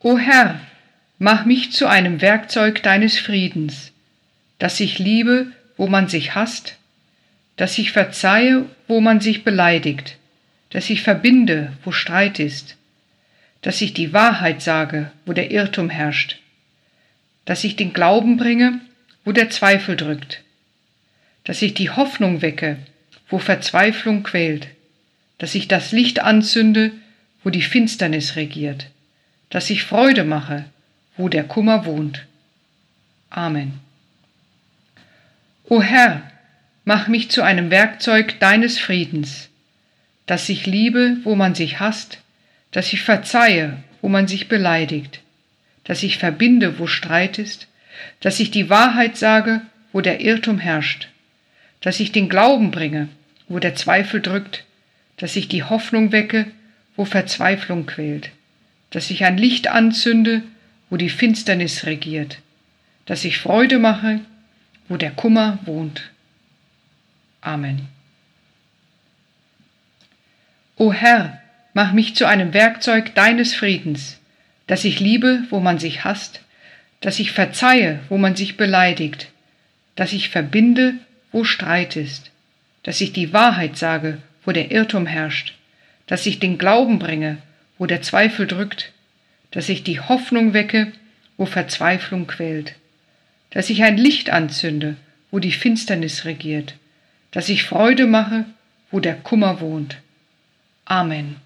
O Herr, mach mich zu einem Werkzeug deines Friedens, dass ich liebe, wo man sich hasst, dass ich verzeihe, wo man sich beleidigt, dass ich verbinde, wo Streit ist, dass ich die Wahrheit sage, wo der Irrtum herrscht, dass ich den Glauben bringe, wo der Zweifel drückt, dass ich die Hoffnung wecke, wo Verzweiflung quält, dass ich das Licht anzünde, wo die Finsternis regiert, dass ich Freude mache, wo der Kummer wohnt. Amen. O Herr, mach mich zu einem Werkzeug deines Friedens, dass ich liebe, wo man sich hasst, dass ich verzeihe, wo man sich beleidigt, dass ich verbinde, wo Streit ist, dass ich die Wahrheit sage, wo der Irrtum herrscht, dass ich den Glauben bringe, wo der Zweifel drückt, dass ich die Hoffnung wecke, wo Verzweiflung quält, dass ich ein Licht anzünde, wo die Finsternis regiert, dass ich Freude mache, wo der Kummer wohnt. Amen. O Herr, mach mich zu einem Werkzeug deines Friedens, dass ich liebe, wo man sich hasst, dass ich verzeihe, wo man sich beleidigt, dass ich verbinde, wo Streit ist, dass ich die Wahrheit sage, wo der Irrtum herrscht, dass ich den Glauben bringe, wo der Zweifel drückt, dass ich die Hoffnung wecke, wo Verzweiflung quält, dass ich ein Licht anzünde, wo die Finsternis regiert, dass ich Freude mache, wo der Kummer wohnt. Amen.